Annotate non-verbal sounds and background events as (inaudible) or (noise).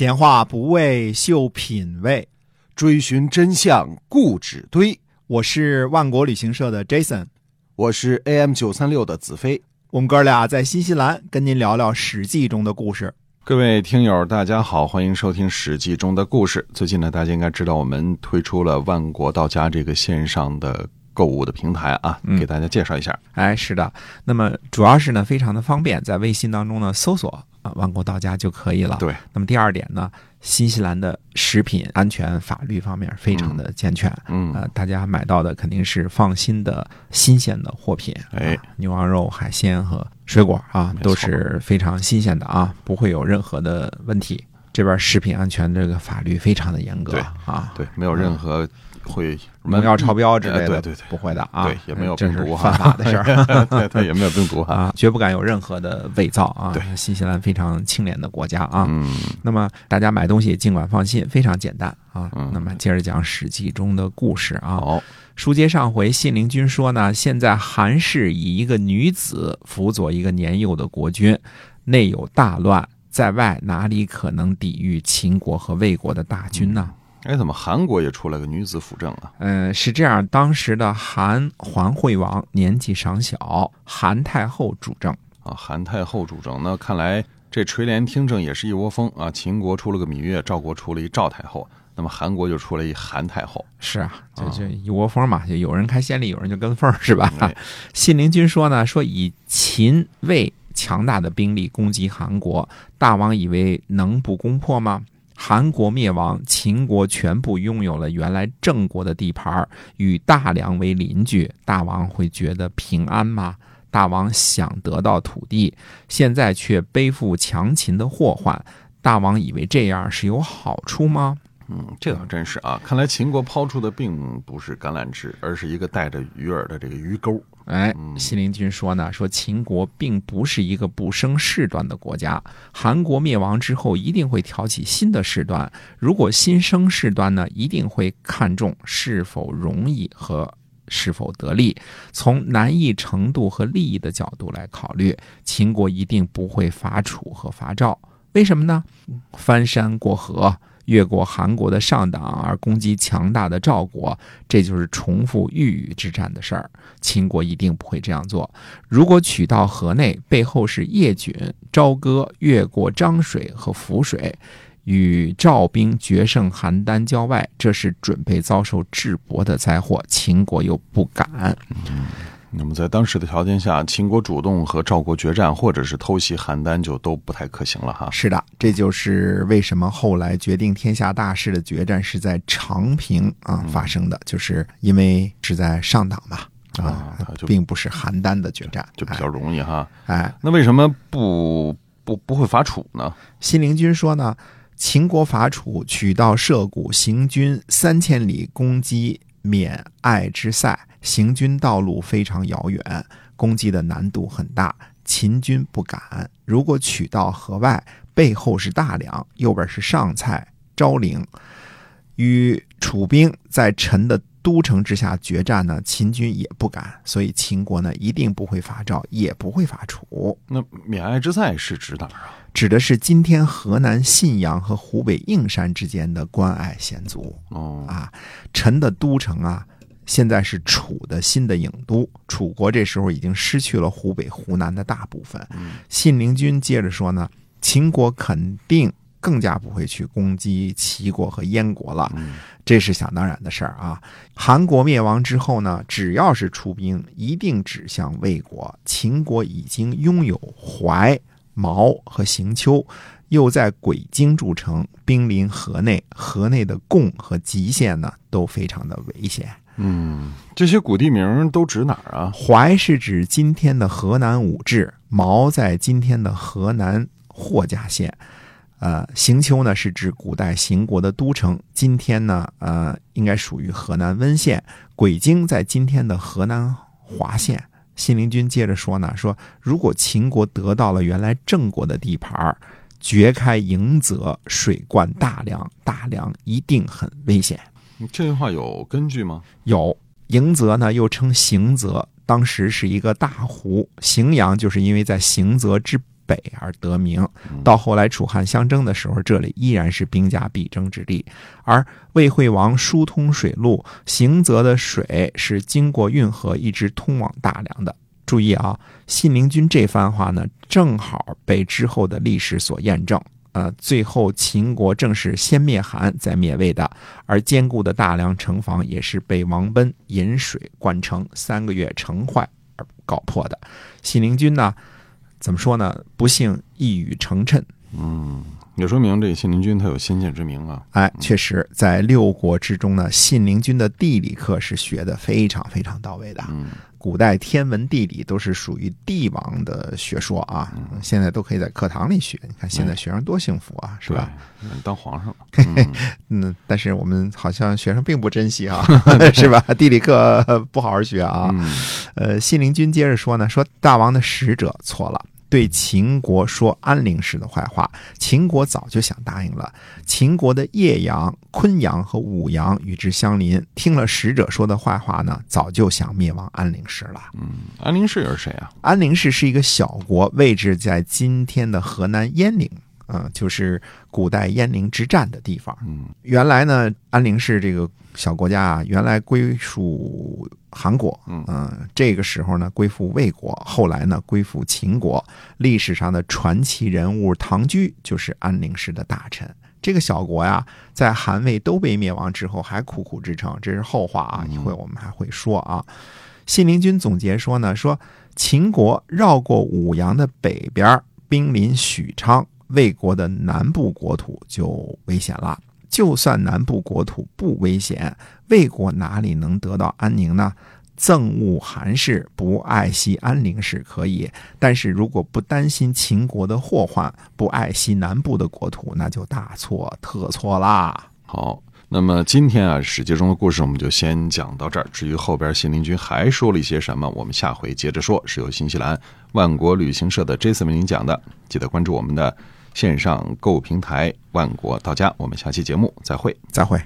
闲话不为秀品味，追寻真相固执堆。我是万国旅行社的 Jason，我是 AM 九三六的子飞。我们哥俩在新西兰跟您聊聊《史记》中的故事。各位听友，大家好，欢迎收听《史记》中的故事。最近呢，大家应该知道我们推出了万国到家这个线上的购物的平台啊，给大家介绍一下。哎，是的，那么主要是呢，非常的方便，在微信当中呢搜索啊“万国到家”就可以了。对，那么第二点呢，新西兰的食品安全法律方面非常的健全，嗯。呃，大家买到的肯定是放心的新鲜的货品，哎。啊牛羊肉、海鲜和水果啊，都是非常新鲜的啊，不会有任何的问题。这边食品安全这个法律非常的严格对。啊，对，没有任何会农药超标之类的，哎对对对不会的啊，对也没有病毒哈犯法的事儿。(laughs) 对对，也没有病毒。啊，绝不敢有任何的伪造啊！对，新西兰非常清廉的国家啊。嗯，那么大家买东西尽管放心，非常简单啊。嗯那么接着讲《史记》中的故事啊。好，书接上回，信陵君说呢，现在韩氏以一个女子辅佐一个年幼的国君，内有大乱，在外哪里可能抵御秦国和魏国的大军呢？哎，怎么韩国也出来个女子辅政啊？嗯，是这样，当时的韩桓惠王年纪尚小，韩太后主政。啊，韩太后主政，那看来这垂帘听政也是一窝蜂啊。秦国出了个芈月，赵国出了一赵太后，那么韩国就出了一韩太后。是啊，就啊就一窝蜂嘛，就有人开先例，有人就跟风儿，是吧？哎信陵君说呢，说以秦魏强大的兵力攻击韩国，大王以为能不攻破吗？韩国灭亡，秦国全部拥有了原来郑国的地盘，与大梁为邻居，大王会觉得平安吗？大王想得到土地，现在却背负强秦的祸患，大王以为这样是有好处吗？嗯，这倒真是啊。看来秦国抛出的并不是橄榄枝，而是一个带着鱼饵的这个鱼钩。哎，嗯信陵君说呢，说秦国并不是一个不生事端的国家，韩国灭亡之后一定会挑起新的事端。如果新生事端呢，一定会看重是否容易和是否得利，从难易程度和利益的角度来考虑，秦国一定不会伐楚和伐赵。为什么呢？翻山过河。越过韩国的上党而攻击强大的赵国，这就是重复豫语之战的事儿。秦国一定不会这样做。如果取到河内，背后是叶举、朝歌越过漳水和涪水，与赵兵决胜邯郸郊外，这是准备遭受智伯的灾祸。秦国又不敢。那么在当时的条件下，秦国主动和赵国决战，或者是偷袭邯郸，就都不太可行了哈。是的，这就是为什么后来决定天下大事的决战是在长平啊发生的，就是因为是在上党嘛啊啊就，并不是邯郸的决战，就比较容易哈。哎哎。那为什么不不不会伐楚呢？信陵君说呢，秦国伐楚，取道涉谷，行军三千里，攻击缅爱之塞，行军道路非常遥远，攻击的难度很大，秦军不敢。如果取到河外，背后是大梁，右边是上蔡、昭陵，与楚兵在陈的都城之下决战呢，秦军也不敢，所以秦国呢一定不会伐赵，也不会伐楚。那免爱之塞是指哪儿啊？指的是今天河南信阳和湖北应山之间的关隘险阻哦，啊。陈的都城啊，现在是楚的新的郢都。楚国这时候已经失去了湖北、湖南的大部分。信陵君接着说呢，秦国肯定更加不会去攻击齐国和燕国了。这是想当然的事儿啊。韩国灭亡之后呢，只要是出兵，一定指向魏国。秦国已经拥有淮、毛和行丘，又在鬼京筑城，兵临河内，河内的贡和吉县呢都非常的危险。嗯，这些古地名都指哪儿啊？淮是指今天的河南武陟，毛在今天的河南霍家县。呃，行丘呢是指古代邢国的都城，今天呢，呃，应该属于河南温县。鬼京在今天的河南滑县。信陵君接着说呢，说如果秦国得到了原来郑国的地盘儿，掘开迎泽，水灌大梁，大梁一定很危险。这句话有根据吗？有迎泽呢，又称行泽，当时是一个大湖。荥阳就是因为在行泽之北而得名。到后来楚汉相争的时候，这里依然是兵家必争之地。而魏惠王疏通水路，行泽的水是经过运河一直通往大梁的。注意啊，信陵君这番话呢，正好被之后的历史所验证。呃，最后秦国正是先灭韩，再灭魏的，而坚固的大梁城防也是被王贲引水灌城，三个月城坏而搞破的。信陵君呢，怎么说呢？不幸一语成谶。嗯。也说明这信陵君他有先见之明啊！哎，确实，在六国之中呢，信陵君的地理课是学的非常非常到位的。嗯，古代天文地理都是属于帝王的学说啊，现在都可以在课堂里学。你看现在学生多幸福啊，是吧？当皇上 (laughs) 了。嗯，但是我们好像学生并不珍惜啊，(laughs) (laughs) 是吧？地理课不好好学啊。呃，信陵君接着说呢，说大王的使者错了。对秦国说安陵氏的坏话，秦国早就想答应了。秦国的叶阳、昆阳和武阳与之相邻，听了使者说的坏话呢，早就想灭亡安陵氏了。嗯，安陵氏又是谁啊？安陵氏是一个小国，位置在今天的河南鄢陵。嗯，就是古代鄢陵之战的地方。嗯，原来呢，安陵氏这个小国家啊，原来归属韩国。嗯这个时候呢，归附魏国，后来呢，归附秦国。历史上的传奇人物唐雎就是安陵氏的大臣。这个小国呀，在韩魏都被灭亡之后，还苦苦支撑，这是后话啊，一会我们还会说啊。信陵君总结说呢，说秦国绕过武阳的北边，兵临许昌。魏国的南部国土就危险了。就算南部国土不危险，魏国哪里能得到安宁呢？憎恶韩氏，不爱惜安陵氏可以，但是如果不担心秦国的祸患，不爱惜南部的国土，那就大错特错啦。好，那么今天啊，史记中的故事我们就先讲到这儿。至于后边信陵君还说了一些什么，我们下回接着说。是由新西兰万国旅行社的 Jason 为您讲的，记得关注我们的。线上购物平台万国到家，我们下期节目再会，再会。